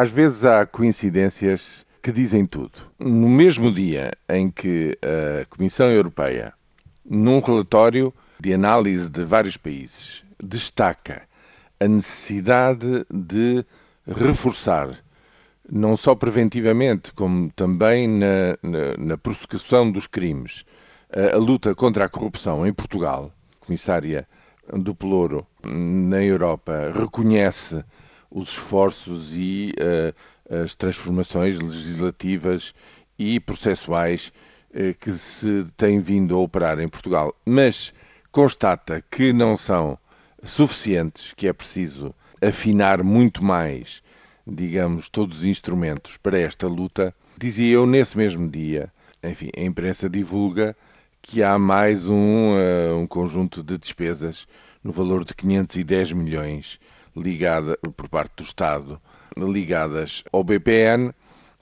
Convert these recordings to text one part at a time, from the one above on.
Às vezes há coincidências que dizem tudo. No mesmo dia em que a Comissão Europeia, num relatório de análise de vários países, destaca a necessidade de reforçar, não só preventivamente, como também na, na, na prossecução dos crimes, a, a, luta contra a corrupção em Portugal, comissária do Pelouro na Europa reconhece os esforços e uh, as transformações legislativas e processuais uh, que se têm vindo a operar em Portugal, mas constata que não são suficientes, que é preciso afinar muito mais, digamos, todos os instrumentos para esta luta. Dizia eu nesse mesmo dia, enfim, a imprensa divulga que há mais um, uh, um conjunto de despesas no valor de 510 milhões ligada por parte do Estado, ligadas ao BPN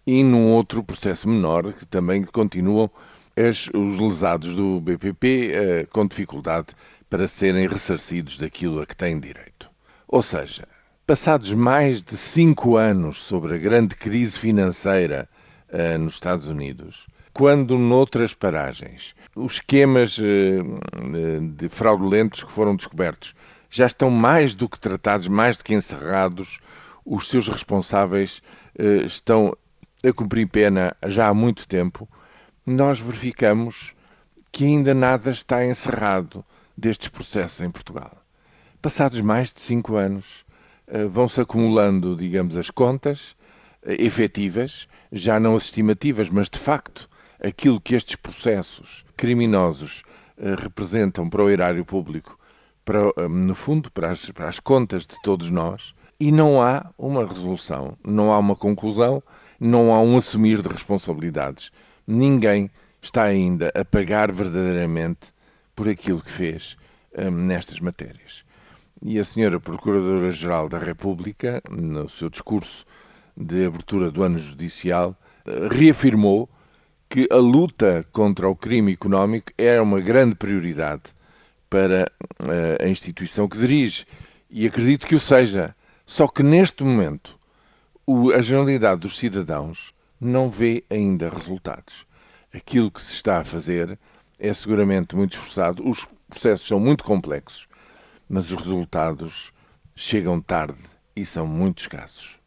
e num outro processo menor que também continuam as, os lesados do BPP eh, com dificuldade para serem ressarcidos daquilo a que têm direito. Ou seja, passados mais de cinco anos sobre a grande crise financeira eh, nos Estados Unidos, quando noutras paragens os esquemas eh, de fraudulentos que foram descobertos já estão mais do que tratados, mais do que encerrados. Os seus responsáveis eh, estão a cumprir pena já há muito tempo. Nós verificamos que ainda nada está encerrado destes processos em Portugal. Passados mais de cinco anos, eh, vão-se acumulando, digamos, as contas eh, efetivas, já não as estimativas, mas de facto aquilo que estes processos criminosos representam para o erário público para, hum, no fundo, para as, para as contas de todos nós, e não há uma resolução, não há uma conclusão, não há um assumir de responsabilidades. Ninguém está ainda a pagar verdadeiramente por aquilo que fez hum, nestas matérias. E a senhora Procuradora-Geral da República, no seu discurso de abertura do ano judicial, reafirmou que a luta contra o crime económico é uma grande prioridade para uh, a instituição que dirige. E acredito que o seja. Só que neste momento o, a generalidade dos cidadãos não vê ainda resultados. Aquilo que se está a fazer é seguramente muito esforçado, os processos são muito complexos, mas os resultados chegam tarde e são muito escassos.